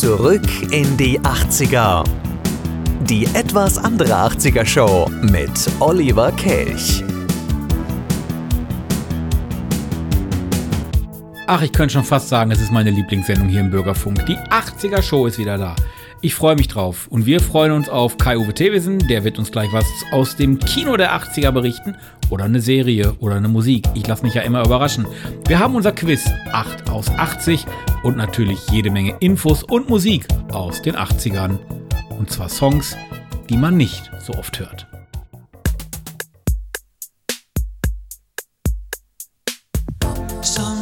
Zurück in die 80er. Die etwas andere 80er Show mit Oliver Kelch. Ach, ich könnte schon fast sagen, es ist meine Lieblingssendung hier im Bürgerfunk. Die 80er Show ist wieder da. Ich freue mich drauf. Und wir freuen uns auf Kai-Uwe Thewissen. Der wird uns gleich was aus dem Kino der 80er berichten. Oder eine Serie oder eine Musik. Ich lasse mich ja immer überraschen. Wir haben unser Quiz 8 aus 80 und natürlich jede Menge Infos und Musik aus den 80ern. Und zwar Songs, die man nicht so oft hört. Die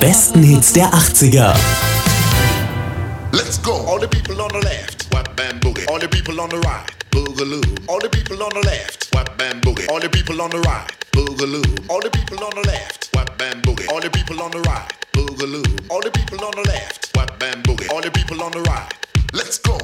besten Hits der 80er. Let's go. All the people on the left, whap bam boogie. All the people on the right, boogaloo. All the people on the left, whap bam boogie. All the people on the right, boogaloo. All the people on the left, whap bam boogie. All the people on the right, boogaloo. All the people on the left, whap bam boogie. All the people on the right. Let's go.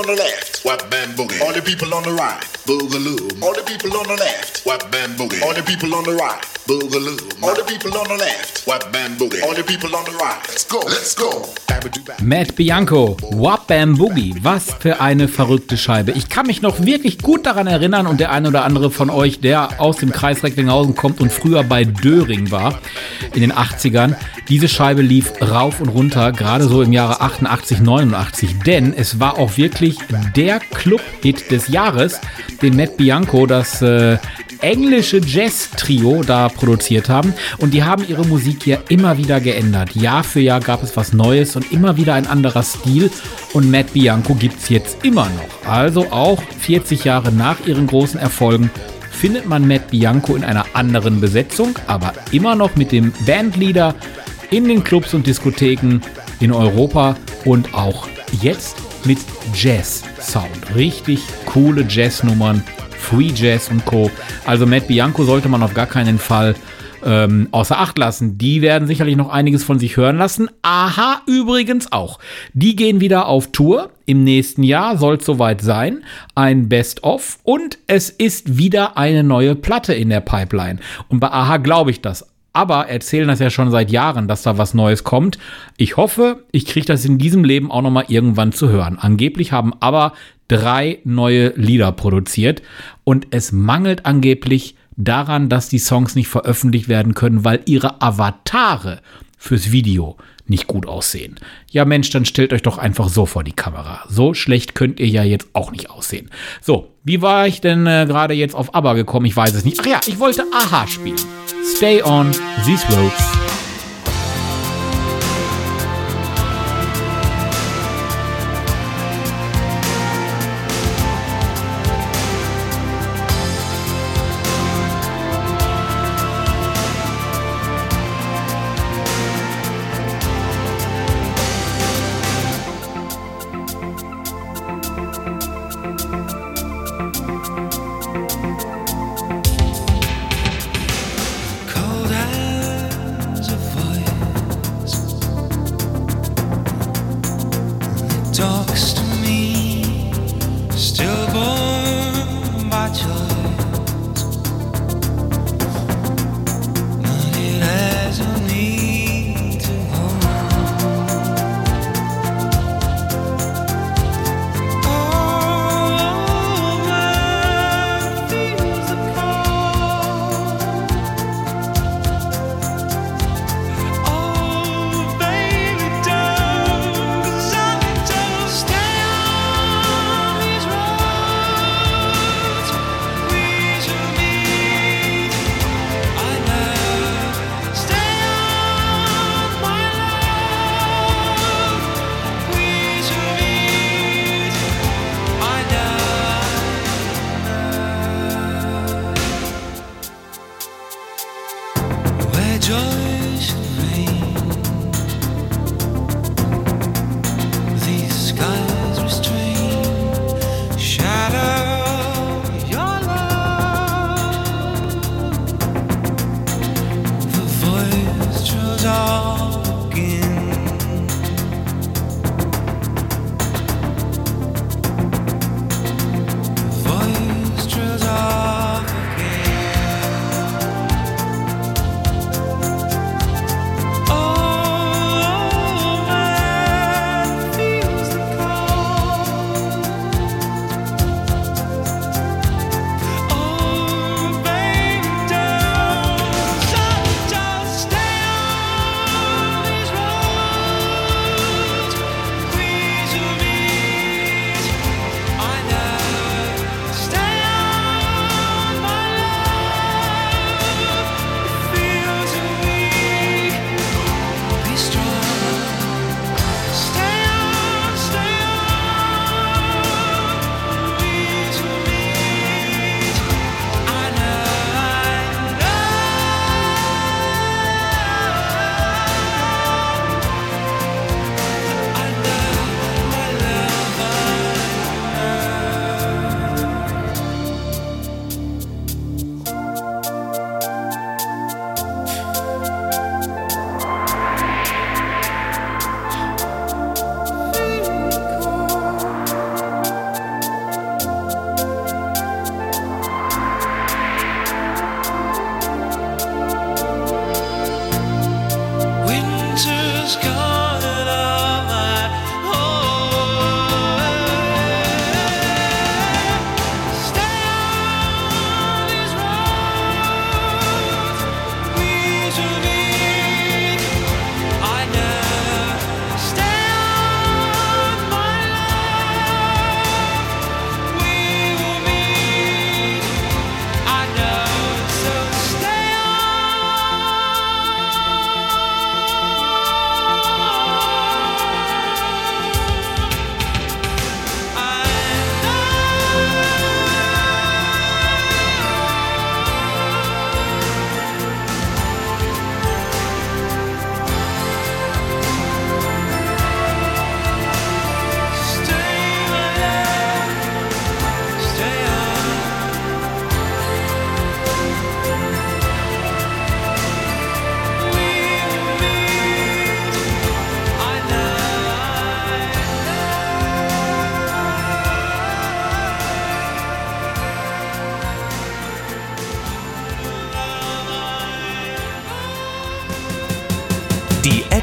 On the left, whap bam boogie. All the people on the right, boogaloo. All the people on the left, whap bam boogie. All the people on the right, boogaloo. All the people on the left, whap bam boogie. All the people on the right. Let's go. Let's go. Babba-doo-bab. Matt Bianco, Wap Bam Boogie, was für eine verrückte Scheibe. Ich kann mich noch wirklich gut daran erinnern und der eine oder andere von euch, der aus dem Kreis Recklinghausen kommt und früher bei Döring war, in den 80ern, diese Scheibe lief rauf und runter, gerade so im Jahre 88, 89, denn es war auch wirklich der Club-Hit des Jahres, den Matt Bianco, das äh, englische Jazz-Trio da produziert haben. Und die haben ihre Musik ja immer wieder geändert. Jahr für Jahr gab es was Neues und immer wieder ein anderer Stil. Und Matt Bianco gibt es jetzt immer noch. Also auch 40 Jahre nach ihren großen Erfolgen findet man Matt Bianco in einer anderen Besetzung, aber immer noch mit dem Bandleader in den Clubs und Diskotheken in Europa und auch jetzt mit Jazz-Sound. Richtig coole Jazz-Nummern, Free Jazz und Co. Also Matt Bianco sollte man auf gar keinen Fall ähm, außer Acht lassen. Die werden sicherlich noch einiges von sich hören lassen. Aha, übrigens auch. Die gehen wieder auf Tour. Im nächsten Jahr soll es soweit sein. Ein Best-of. Und es ist wieder eine neue Platte in der Pipeline. Und bei Aha glaube ich das aber erzählen das ja schon seit Jahren, dass da was Neues kommt. Ich hoffe, ich kriege das in diesem Leben auch noch mal irgendwann zu hören. Angeblich haben aber drei neue Lieder produziert und es mangelt angeblich daran, dass die Songs nicht veröffentlicht werden können, weil ihre Avatare fürs Video nicht gut aussehen. Ja Mensch, dann stellt euch doch einfach so vor die Kamera. So schlecht könnt ihr ja jetzt auch nicht aussehen. So, wie war ich denn äh, gerade jetzt auf ABBA gekommen? Ich weiß es nicht. Ach ja, ich wollte Aha spielen. Stay on these roads.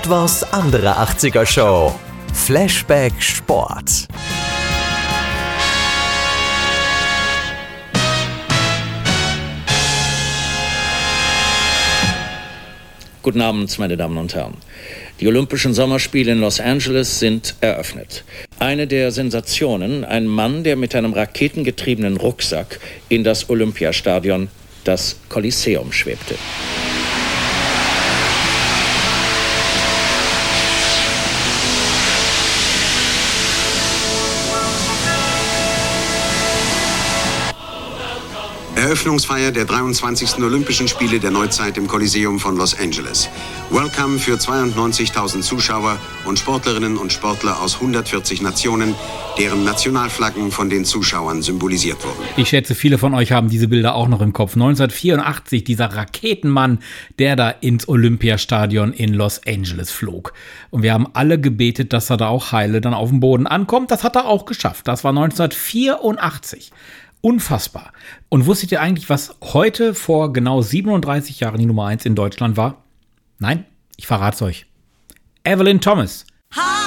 Etwas andere 80er Show. Flashback Sport. Guten Abend, meine Damen und Herren. Die Olympischen Sommerspiele in Los Angeles sind eröffnet. Eine der Sensationen, ein Mann, der mit einem raketengetriebenen Rucksack in das Olympiastadion, das Kolosseum, schwebte. Eröffnungsfeier der 23. Olympischen Spiele der Neuzeit im Kolosseum von Los Angeles. Welcome für 92.000 Zuschauer und Sportlerinnen und Sportler aus 140 Nationen, deren Nationalflaggen von den Zuschauern symbolisiert wurden. Ich schätze, viele von euch haben diese Bilder auch noch im Kopf. 1984, dieser Raketenmann, der da ins Olympiastadion in Los Angeles flog. Und wir haben alle gebetet, dass er da auch heile dann auf dem Boden ankommt. Das hat er auch geschafft. Das war 1984. Unfassbar. Und wusstet ihr eigentlich, was heute vor genau 37 Jahren die Nummer 1 in Deutschland war? Nein, ich verrate es euch. Evelyn Thomas. High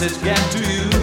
message get to you?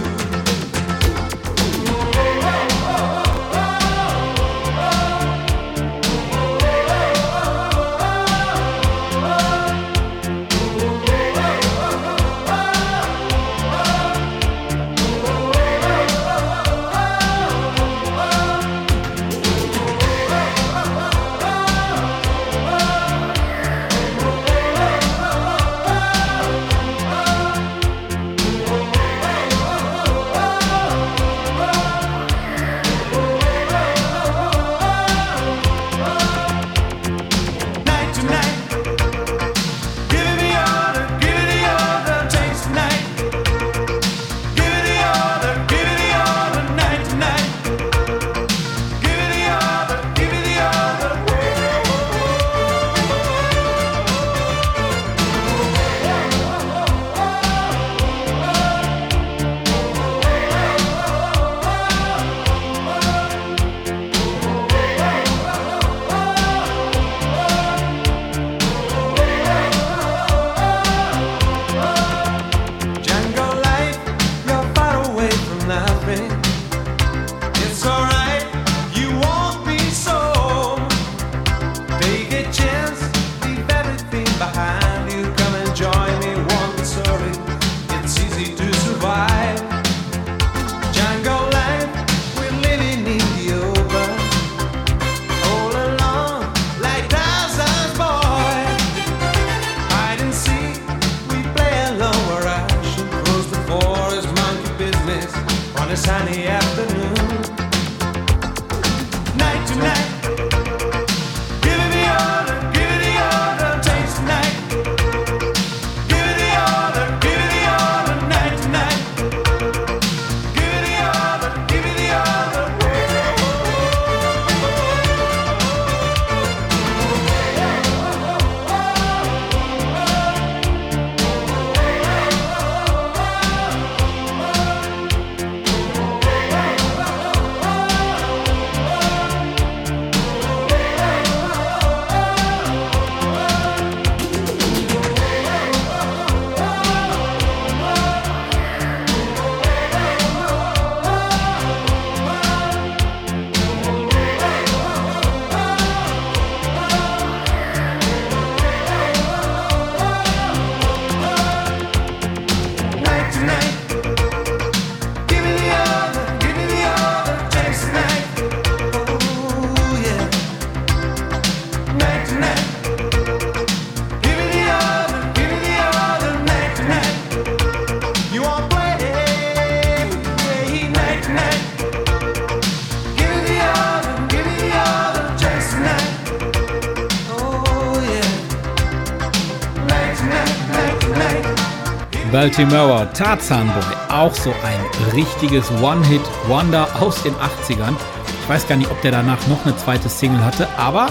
Michael Timura, Tarzan Boy, auch so ein richtiges One-Hit-Wonder aus den 80ern. Ich weiß gar nicht, ob der danach noch eine zweite Single hatte, aber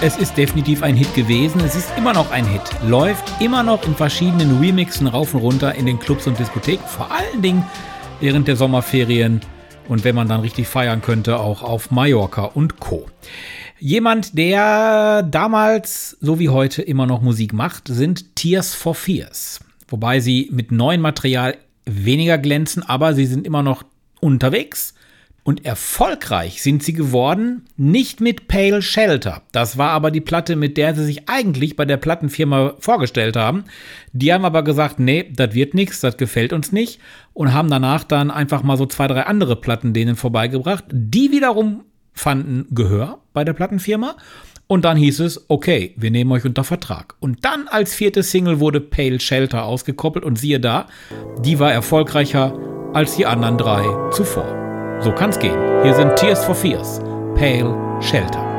es ist definitiv ein Hit gewesen. Es ist immer noch ein Hit. Läuft immer noch in verschiedenen Remixen rauf und runter in den Clubs und Diskotheken, vor allen Dingen während der Sommerferien und wenn man dann richtig feiern könnte, auch auf Mallorca und Co. Jemand, der damals, so wie heute, immer noch Musik macht, sind Tears for Fears. Wobei sie mit neuem Material weniger glänzen, aber sie sind immer noch unterwegs. Und erfolgreich sind sie geworden, nicht mit Pale Shelter. Das war aber die Platte, mit der sie sich eigentlich bei der Plattenfirma vorgestellt haben. Die haben aber gesagt, nee, das wird nichts, das gefällt uns nicht. Und haben danach dann einfach mal so zwei, drei andere Platten denen vorbeigebracht. Die wiederum fanden Gehör bei der Plattenfirma und dann hieß es, okay, wir nehmen euch unter Vertrag. Und dann als vierte Single wurde Pale Shelter ausgekoppelt und siehe da, die war erfolgreicher als die anderen drei zuvor. So kann's gehen. Hier sind Tears for Fears, Pale Shelter.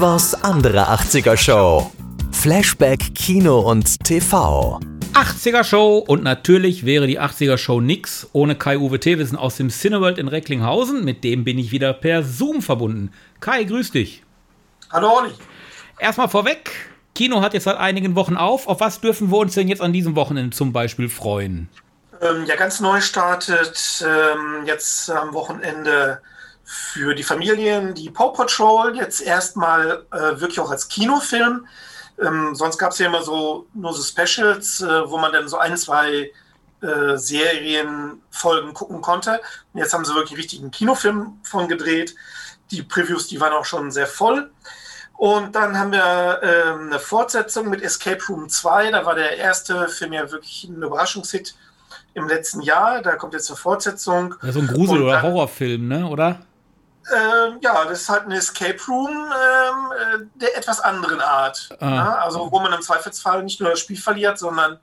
Etwas andere 80er Show. Flashback Kino und TV. 80er Show und natürlich wäre die 80er Show nix ohne Kai-Uwe Thewissen aus dem Cineworld in Recklinghausen. Mit dem bin ich wieder per Zoom verbunden. Kai, grüß dich. Hallo Olli. Erstmal vorweg, Kino hat jetzt seit einigen Wochen auf. Auf was dürfen wir uns denn jetzt an diesem Wochenende zum Beispiel freuen? Ähm, ja, ganz neu startet ähm, jetzt am Wochenende für die Familien die Paw Patrol. Jetzt erstmal äh, wirklich auch als Kinofilm. Ähm, sonst gab es ja immer so nur so Specials, äh, wo man dann so ein, zwei äh, Serienfolgen gucken konnte. Und jetzt haben sie wirklich einen richtigen Kinofilm von gedreht. Die Previews, die waren auch schon sehr voll. Und dann haben wir ähm, eine Fortsetzung mit Escape Room 2. Da war der erste Film ja wirklich ein Überraschungshit im letzten Jahr. Da kommt jetzt eine Fortsetzung. Ja, so ein Grusel- oder Horrorfilm, ne? Oder? Ähm, ja, das ist halt ein Escape Room ähm, äh, der etwas anderen Art. Ah. Ne? Also wo man im Zweifelsfall nicht nur das Spiel verliert, sondern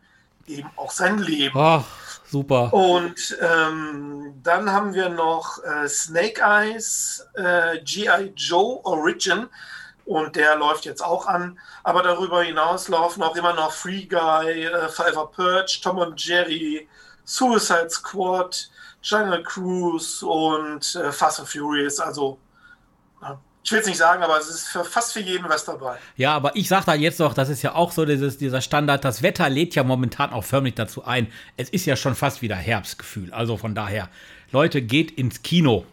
eben auch sein Leben. Ach, super. Und ähm, dann haben wir noch äh, Snake Eyes, äh, G.I. Joe Origin. Und der läuft jetzt auch an. Aber darüber hinaus laufen auch immer noch Free Guy, äh, Forever Purge, Tom und Jerry, Suicide Squad, Jungle Cruise und äh, Fast and Furious. Also, ich will es nicht sagen, aber es ist für fast für jeden was dabei. Ja, aber ich sag da jetzt noch, das ist ja auch so dieses, dieser Standard. Das Wetter lädt ja momentan auch förmlich dazu ein. Es ist ja schon fast wieder Herbstgefühl. Also von daher, Leute, geht ins Kino.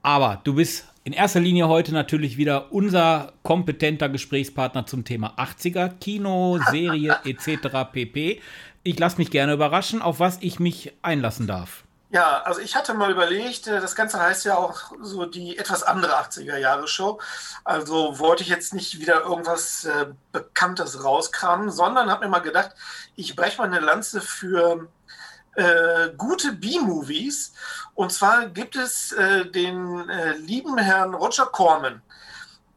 Aber du bist in erster Linie heute natürlich wieder unser kompetenter Gesprächspartner zum Thema 80er, Kino, Serie etc. pp. Ich lasse mich gerne überraschen, auf was ich mich einlassen darf. Ja, also ich hatte mal überlegt, äh, das Ganze heißt ja auch so die etwas andere 80er-Jahre-Show. Also wollte ich jetzt nicht wieder irgendwas äh, Bekanntes rauskramen, sondern habe mir mal gedacht, ich breche mal eine Lanze für äh, gute B-Movies. Und zwar gibt es äh, den äh, lieben Herrn Roger Corman,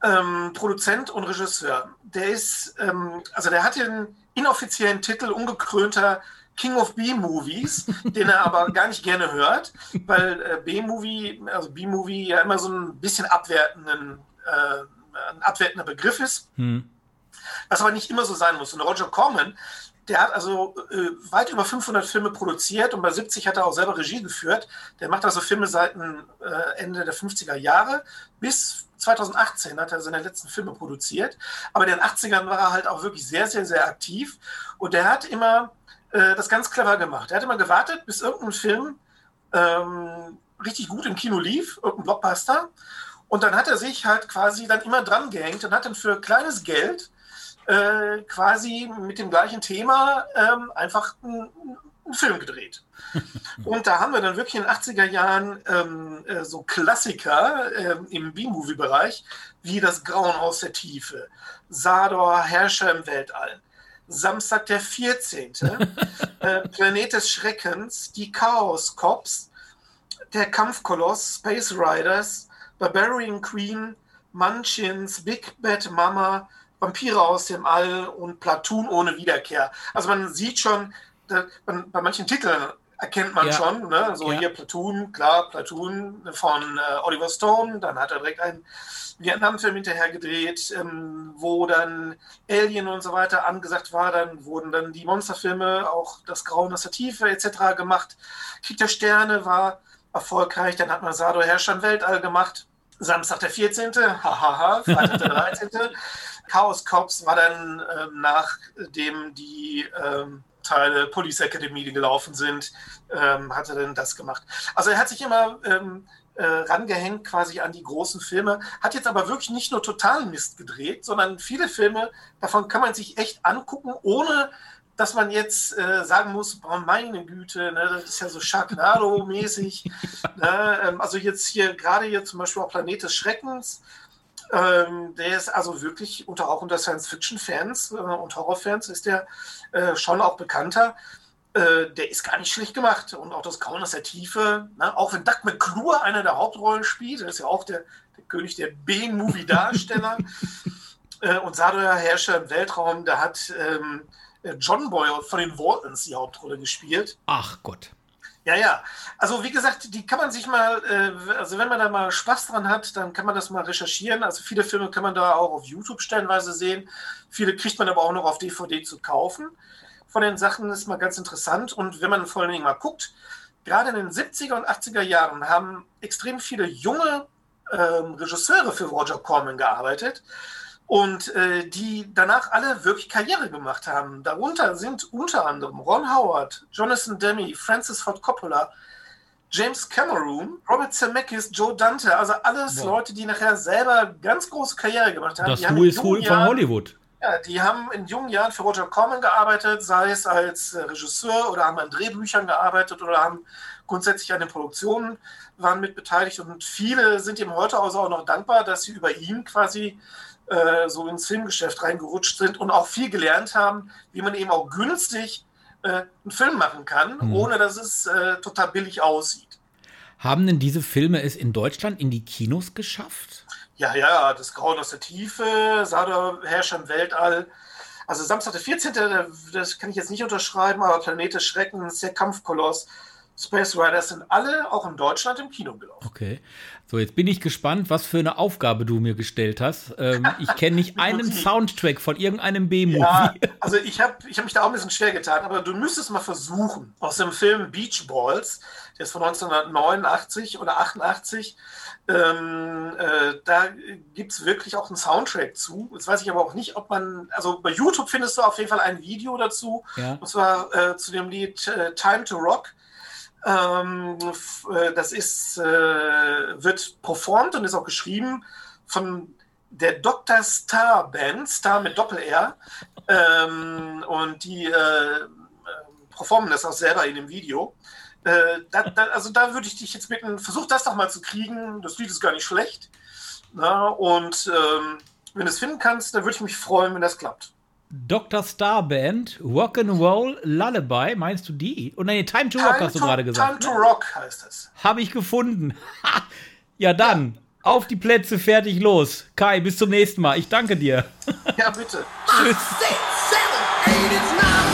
ähm, Produzent und Regisseur. Der ist, ähm, also der hat den inoffiziellen Titel ungekrönter King of B-Movies, den er aber gar nicht gerne hört, weil äh, B-Movie, also B-Movie ja immer so ein bisschen abwertenden, äh, ein abwertender Begriff ist, was aber nicht immer so sein muss. Und Roger Corman, der hat also äh, weit über 500 Filme produziert und bei 70 hat er auch selber Regie geführt. Der macht also Filme seit äh, Ende der 50er Jahre bis 2018 hat er seine letzten Filme produziert. Aber in den 80ern war er halt auch wirklich sehr, sehr, sehr aktiv und der hat immer äh, das ganz clever gemacht. Er hat immer gewartet, bis irgendein Film ähm, richtig gut im Kino lief, irgendein Blockbuster. Und dann hat er sich halt quasi dann immer dran gehängt und hat dann für kleines Geld äh, quasi mit dem gleichen Thema ähm, einfach einen, einen Film gedreht. Und da haben wir dann wirklich in den 80er Jahren ähm, äh, so Klassiker ähm, im B-Movie-Bereich, wie das Grauen aus der Tiefe, Sador, Herrscher im Weltall, Samstag der 14., äh, Planet des Schreckens, die Chaos Cops, der Kampfkoloss, Space Riders, Barbarian Queen, Munchins, Big Bad Mama, Vampire aus dem All und Platoon ohne Wiederkehr. Also man sieht schon, man, bei manchen Titeln erkennt man Ja. schon, ne? so Ja. hier Platoon, klar, Platoon von äh, Oliver Stone, dann hat er direkt einen Vietnam-Film hinterher gedreht, ähm, wo dann Alien und so weiter angesagt war, dann wurden dann die Monsterfilme, auch das Grauen aus der Tiefe etc. gemacht. Krieg der Sterne war erfolgreich, dann hat man Sado Herrscher im Weltall gemacht. Samstag der 14., hahaha, Freitag der 13. Chaos Cops war dann ähm, nachdem die ähm, Teile Police Academy gelaufen sind, ähm, hat er dann das gemacht. Also er hat sich immer ähm, äh, rangehängt quasi an die großen Filme, hat jetzt aber wirklich nicht nur totalen Mist gedreht, sondern viele Filme, davon kann man sich echt angucken, ohne dass man jetzt äh, sagen muss, oh, meine Güte, ne, das ist ja so Sharknado-mäßig. ne, ähm, also jetzt hier, gerade hier zum Beispiel auch Planet des Schreckens, ähm, der ist also wirklich unter auch unter Science-Fiction-Fans äh, und Horrorfans ist der äh, schon auch bekannter. Äh, der ist gar nicht schlecht gemacht. Und auch das Grauen aus der Tiefe, ne? auch wenn Doug McClure einer der Hauptrollen spielt, der ist ja auch der, der König der B-Movie-Darsteller. äh, und Sador Herrscher im Weltraum, da hat ähm, John Boy von den Waltons die Hauptrolle gespielt. Ach Gott. Ja, ja. Also wie gesagt, die kann man sich mal, äh, also wenn man da mal Spaß dran hat, dann kann man das mal recherchieren. Also viele Filme kann man da auch auf YouTube stellenweise sehen. Viele kriegt man aber auch noch auf DVD zu kaufen. Von den Sachen ist mal ganz interessant. Und wenn man vor allen Dingen mal guckt, gerade in den 70er und 80er Jahren haben extrem viele junge ähm, Regisseure für Roger Corman gearbeitet und äh, die danach alle wirklich Karriere gemacht haben. Darunter sind unter anderem Ron Howard, Jonathan Demme, Francis Ford Coppola, James Cameron, Robert Zemeckis, Joe Dante, also alles Wow. Leute, die nachher selber ganz große Karriere gemacht haben. Das die Who is Who von Hollywood. ja, die haben in jungen Jahren für Roger Corman gearbeitet, sei es als äh, Regisseur oder haben an Drehbüchern gearbeitet oder haben grundsätzlich an den Produktionen waren mit beteiligt und viele sind ihm heute also auch noch dankbar, dass sie über ihn quasi äh, so ins Filmgeschäft reingerutscht sind und auch viel gelernt haben, wie man eben auch günstig äh, einen Film machen kann, Mhm. ohne dass es äh, total billig aussieht. Haben denn diese Filme es in Deutschland in die Kinos geschafft? Ja, ja, das Grauen aus der Tiefe, Sada Herrscher im Weltall. Also Samstag der 14., da- das kann ich jetzt nicht unterschreiben, aber Planet des Schreckens, der Kampfkoloss, Space Riders sind alle auch in Deutschland im Kino gelaufen. Okay. So, jetzt bin ich gespannt, was für eine Aufgabe du mir gestellt hast. Ähm, ich kenne nicht einen. Soundtrack von irgendeinem B-Movie. Ja, also ich habe ich hab mich da auch ein bisschen schwer getan, aber du müsstest mal versuchen, aus dem Film Beach Balls, der ist von 1989 oder 88, ähm, äh, da gibt es wirklich auch einen Soundtrack zu. Jetzt weiß ich aber auch nicht, ob man, also bei YouTube findest du auf jeden Fall ein Video dazu, Ja. und zwar äh, zu dem Lied äh, Time to Rock. Ähm, äh, das ist, äh, wird performt und ist auch geschrieben von der Dr. Star Band, Star mit Doppel-R. Ähm, und die äh, performen das auch selber in dem Video. Da, da, also da würde ich dich jetzt bitten, versuch das doch mal zu kriegen. Das Lied ist gar nicht schlecht. Na, und ähm, wenn du es finden kannst, dann würde ich mich freuen, wenn das klappt. Dr. Star Band, Rock'n'Roll Lullaby, meinst du die? Oh nee, Time to Rock hast du to, gerade gesagt. Time to ne? Rock heißt es. Habe ich gefunden. Ha! ja, dann. Auf die Plätze, fertig, los. Kai, bis zum nächsten Mal. Ich danke dir. Ja, bitte. Tschüss. Six, seven, eight,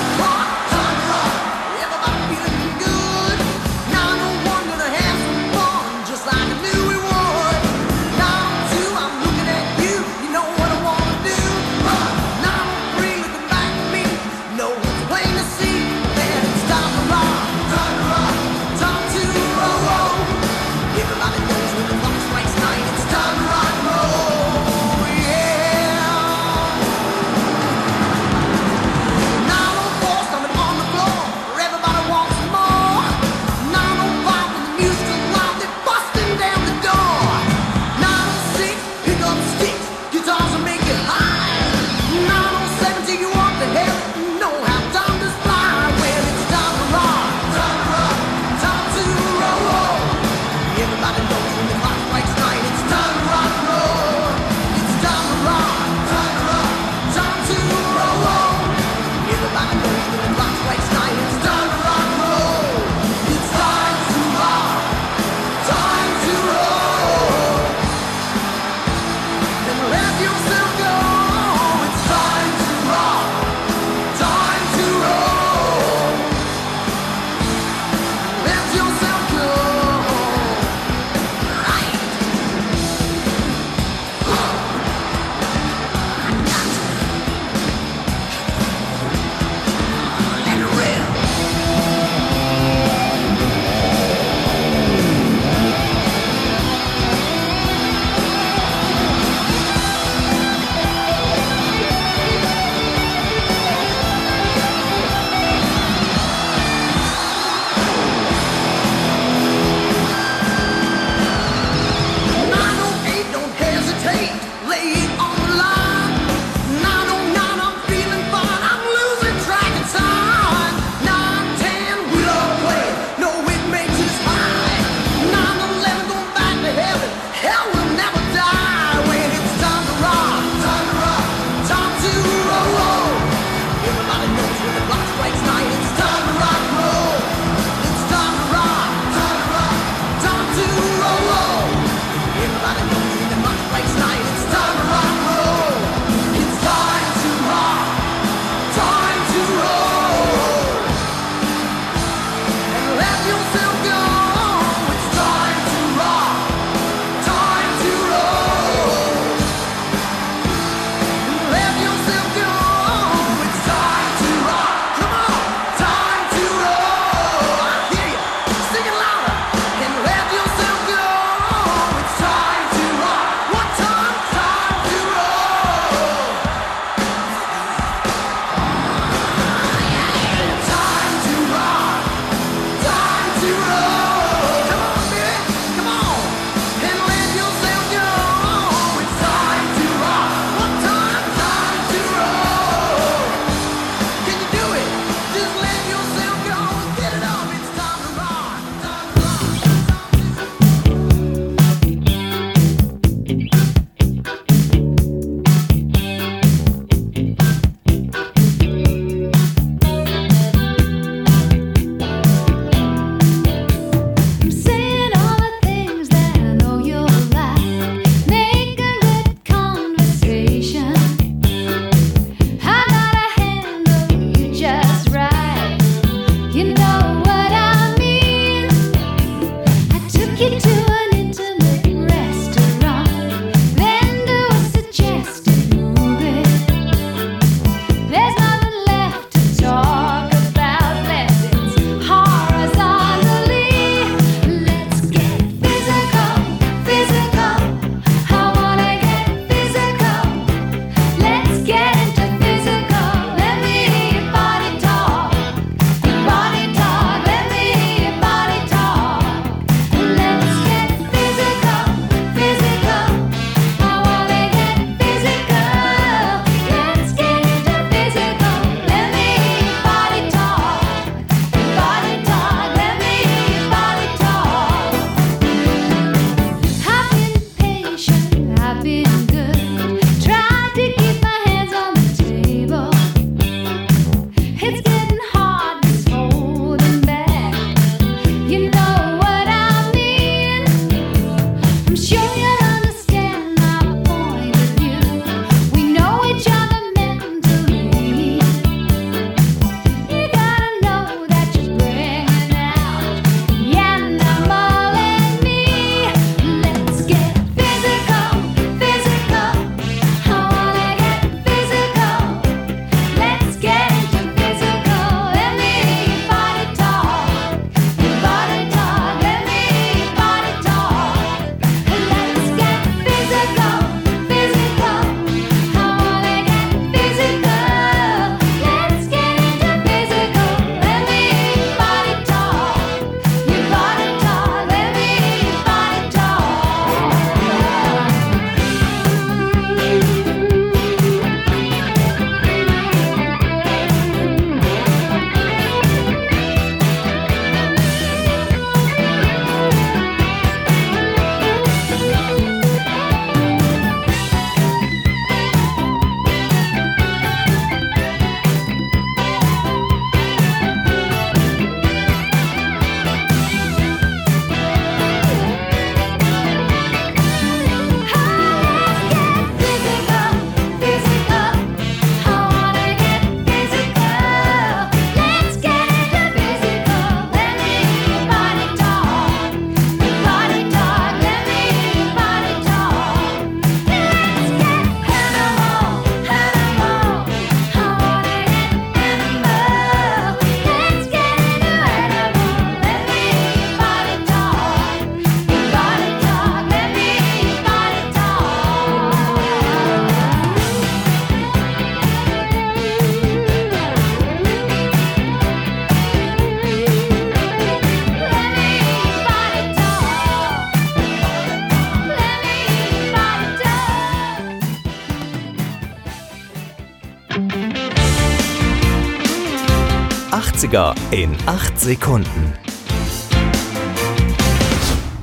80er in 8 Sekunden.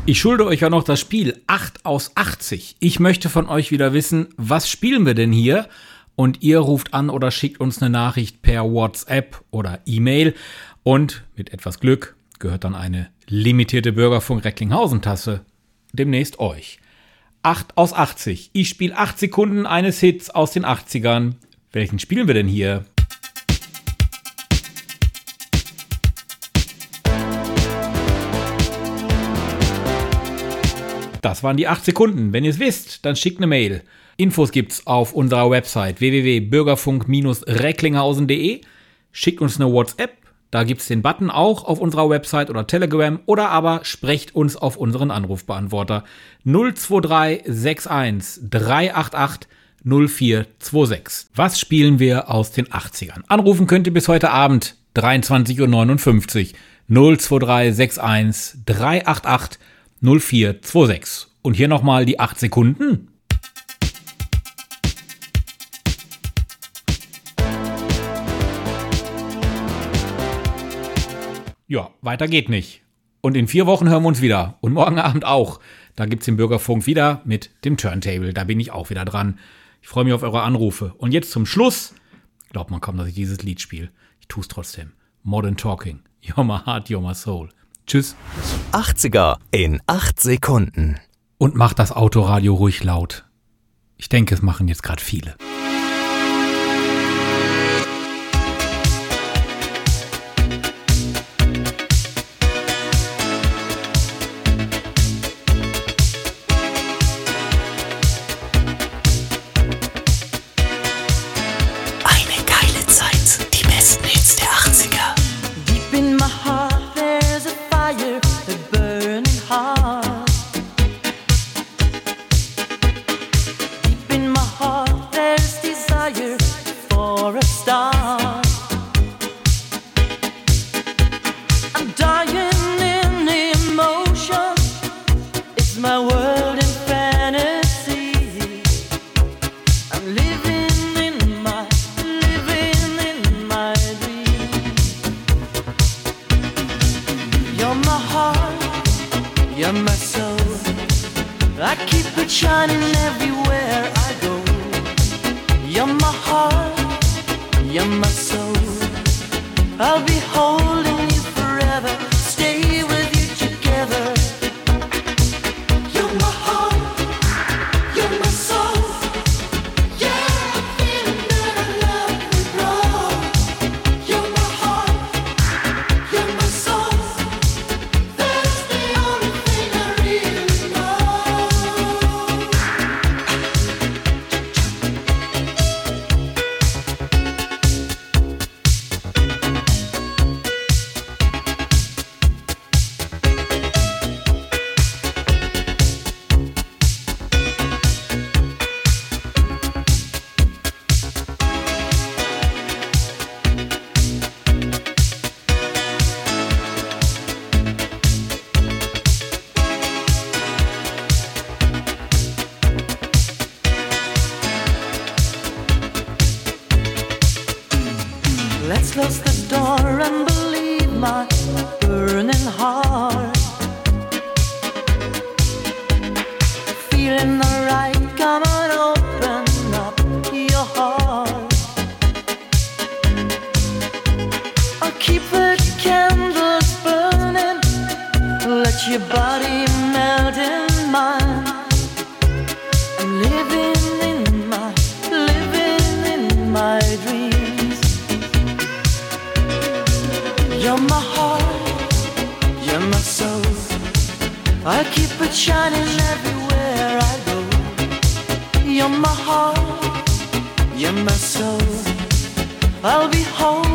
Ich schulde euch ja noch das Spiel 8 aus 80. Ich möchte von euch wieder wissen, was spielen wir denn hier? Und ihr ruft an oder schickt uns eine Nachricht per WhatsApp oder E-Mail. Und mit etwas Glück gehört dann eine limitierte Bürgerfunk Recklinghausen Tasse demnächst euch. 8 aus 80. Ich spiele 8 Sekunden eines Hits aus den 80ern. Welchen spielen wir denn hier? Das waren die 8 Sekunden. Wenn ihr es wisst, dann schickt eine Mail. Infos gibt's auf unserer Website www.bürgerfunk-recklinghausen.de. Schickt uns eine WhatsApp. Da gibt's den Button auch auf unserer Website oder Telegram oder aber sprecht uns auf unseren Anrufbeantworter 02361 388 0426. Was spielen wir aus den 80ern? Anrufen könnt ihr bis heute Abend 23.59 Uhr 02361 388 0426. Und hier nochmal die 8 Sekunden. Ja, weiter geht nicht. Und in vier Wochen hören wir uns wieder. Und morgen Abend auch. Da gibt's den Bürgerfunk wieder mit dem Turntable. Da bin ich auch wieder dran. Ich freue mich auf eure Anrufe. Und jetzt zum Schluss. Glaubt man kaum, dass ich dieses Lied spiele. Ich tue es trotzdem. Modern Talking. You're my heart, you're my soul. Tschüss. 80er in 8 Sekunden. Und macht das Autoradio ruhig laut. Ich denke, es machen jetzt gerade viele. Your body melt in mine. I'm living in my, living in my dreams. You're my heart, you're my soul. I keep it shining everywhere I go. You're my heart, you're my soul. I'll be holding